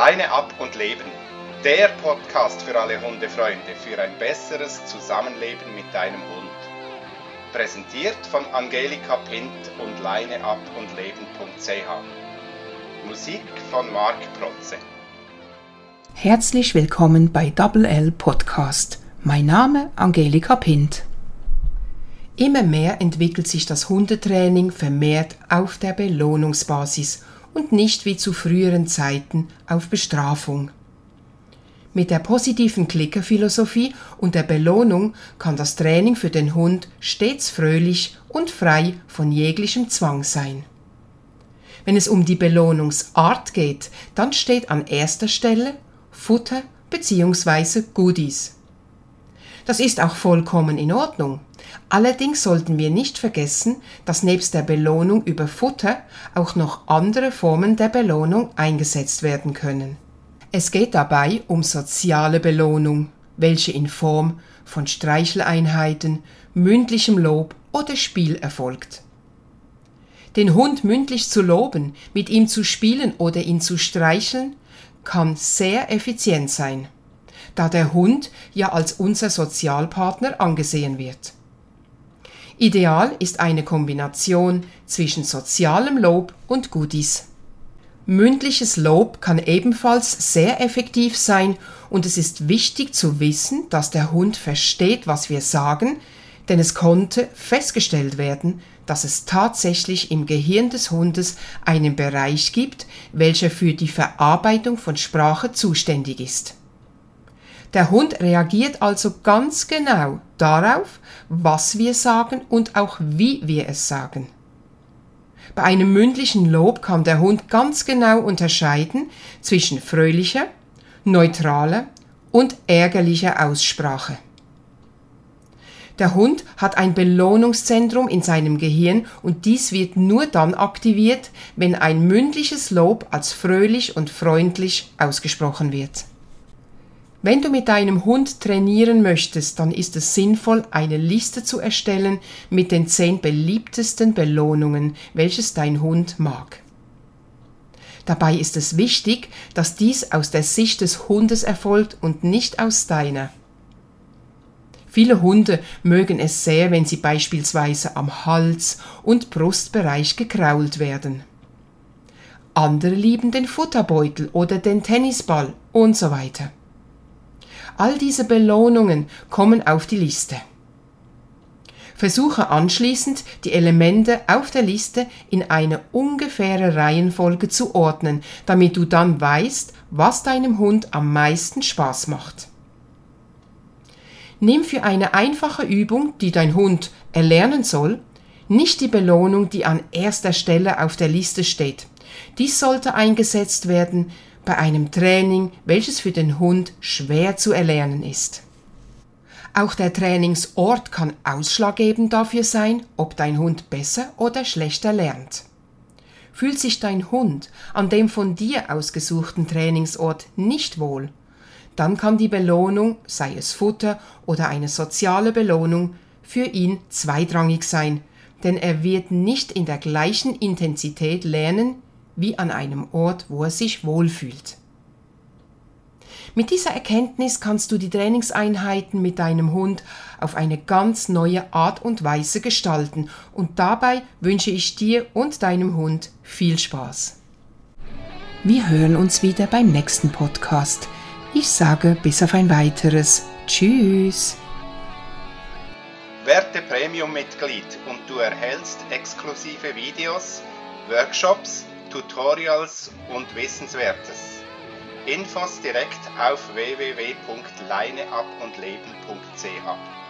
Leine ab und leben. Der Podcast für alle Hundefreunde für ein besseres Zusammenleben mit deinem Hund. Präsentiert von Angelika Pint und leineab und leben.ch. Musik von Marc Protze. Herzlich willkommen bei Double L Podcast. Mein Name Angelika Pint. Immer mehr entwickelt sich das Hundetraining vermehrt auf der Belohnungsbasis und nicht wie zu früheren Zeiten auf Bestrafung. Mit der positiven Klickerphilosophie und der Belohnung kann das Training für den Hund stets fröhlich und frei von jeglichem Zwang sein. Wenn es um die Belohnungsart geht, dann steht an erster Stelle Futter bzw. Goodies. Das ist auch vollkommen in Ordnung. Allerdings sollten wir nicht vergessen, dass nebst der Belohnung über Futter auch noch andere Formen der Belohnung eingesetzt werden können. Es geht dabei um soziale Belohnung, welche in Form von Streicheleinheiten, mündlichem Lob oder Spiel erfolgt. Den Hund mündlich zu loben, mit ihm zu spielen oder ihn zu streicheln, kann sehr effizient sein, da der Hund ja als unser Sozialpartner angesehen wird. Ideal ist eine Kombination zwischen sozialem Lob und Goodies. Mündliches Lob kann ebenfalls sehr effektiv sein und es ist wichtig zu wissen, dass der Hund versteht, was wir sagen, denn es konnte festgestellt werden, dass es tatsächlich im Gehirn des Hundes einen Bereich gibt, welcher für die Verarbeitung von Sprache zuständig ist. Der Hund reagiert also ganz genau darauf, was wir sagen und auch wie wir es sagen. Bei einem mündlichen Lob kann der Hund ganz genau unterscheiden zwischen fröhlicher, neutraler und ärgerlicher Aussprache. Der Hund hat ein Belohnungszentrum in seinem Gehirn und dies wird nur dann aktiviert, wenn ein mündliches Lob als fröhlich und freundlich ausgesprochen wird. Wenn du mit deinem Hund trainieren möchtest, dann ist es sinnvoll, eine Liste zu erstellen mit den zehn beliebtesten Belohnungen, welches dein Hund mag. Dabei ist es wichtig, dass dies aus der Sicht des Hundes erfolgt und nicht aus deiner. Viele Hunde mögen es sehr, wenn sie beispielsweise am Hals- und Brustbereich gekrault werden. Andere lieben den Futterbeutel oder den Tennisball und so weiter. All diese Belohnungen kommen auf die Liste. Versuche anschließend, die Elemente auf der Liste in eine ungefähre Reihenfolge zu ordnen, damit du dann weißt, was deinem Hund am meisten Spaß macht. Nimm für eine einfache Übung, die dein Hund erlernen soll, nicht die Belohnung, die an erster Stelle auf der Liste steht. Dies sollte eingesetzt werden, bei einem Training, welches für den Hund schwer zu erlernen ist. Auch der Trainingsort kann ausschlaggebend dafür sein, ob dein Hund besser oder schlechter lernt. Fühlt sich dein Hund an dem von dir ausgesuchten Trainingsort nicht wohl, dann kann die Belohnung, sei es Futter oder eine soziale Belohnung, für ihn zweitrangig sein, denn er wird nicht in der gleichen Intensität lernen wie an einem Ort, wo er sich wohlfühlt. Mit dieser Erkenntnis kannst du die Trainingseinheiten mit deinem Hund auf eine ganz neue Art und Weise gestalten und dabei wünsche ich dir und deinem Hund viel Spaß. Wir hören uns wieder beim nächsten Podcast. Ich sage bis auf ein weiteres. Tschüss. Werte Premium-Mitglied und du erhältst exklusive Videos, Workshops, Tutorials und Wissenswertes. Infos direkt auf www.leineabundleben.ch